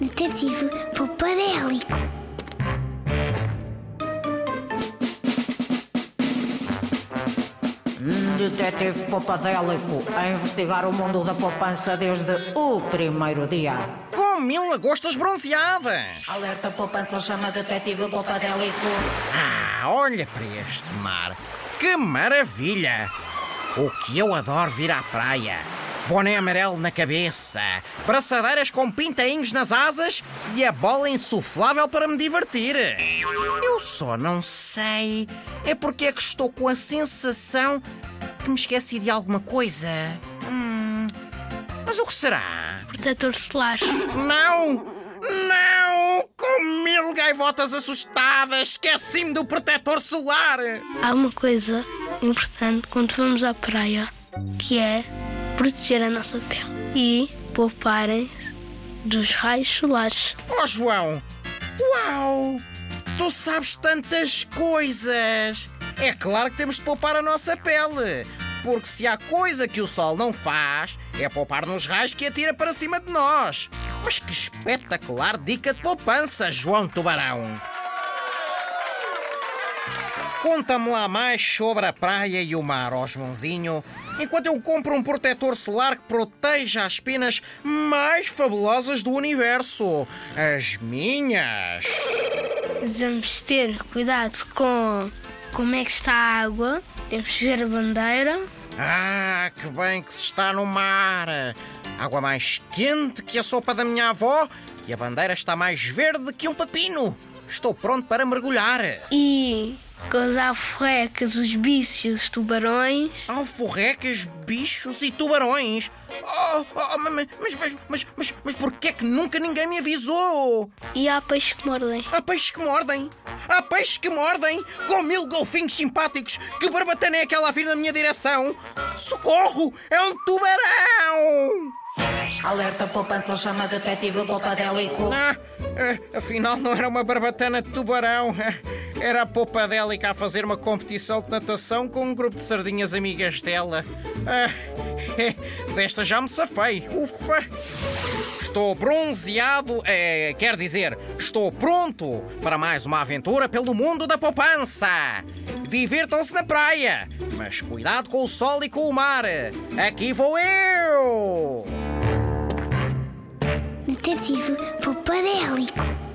Detetive Popadélico. Detetive Popadélico a investigar o mundo da poupança desde o primeiro dia. Com mil lagostas bronzeadas! Alerta poupança chama Detetive Popadélico. Ah, olha para este mar! Que maravilha! O que eu adoro vir à praia! Boné amarelo na cabeça, braçadeiras com pintainhos nas asas e a bola insuflável para me divertir. Eu só não sei é porque é que estou com a sensação que me esqueci de alguma coisa. Hum, mas o que será? Protetor solar. Não! Não! Com mil gaivotas assustadas, esqueci-me do protetor solar! Há uma coisa importante quando vamos à praia, que é proteger a nossa pele e pouparem-se dos raios solares. Oh, João! Uau! Tu sabes tantas coisas! É claro que temos de poupar a nossa pele. Porque se há coisa que o sol não faz, é poupar nos raios que atira para cima de nós. Mas que espetacular dica de poupança, João Tubarão! Conta-me lá mais sobre a praia e o mar, ó Joãozinho, enquanto eu compro um protetor solar que proteja as penas mais fabulosas do universo. As minhas. Devemos ter cuidado com como é que está a água, temos que ver a bandeira. Ah, que bem que se está no mar. Água mais quente que a sopa da minha avó e a bandeira está mais verde que um pepino. Estou pronto para mergulhar. E com as alforrecas, os bichos, os tubarões. Alforrecas, bichos e tubarões. Oh, oh, mas, mas, mas, mas, mas porquê é que nunca ninguém me avisou? E há peixes que mordem. Há peixes que mordem. Há peixes que mordem com mil golfinhos simpáticos. Que barbatana é aquela a vir na minha direção? Socorro! É um tubarão! Alerta poupança chama Detetive Popadélico. Ah, ah, afinal não era uma barbatana de tubarão. Era a Popadélica a fazer uma competição de natação com um grupo de sardinhas amigas dela. Ah, desta já me safei. Ufa! Estou bronzeado, é, quer dizer, estou pronto para mais uma aventura pelo mundo da poupança. Divirtam-se na praia, mas cuidado com o sol e com o mar. Aqui vou eu! Detetive Popadélico.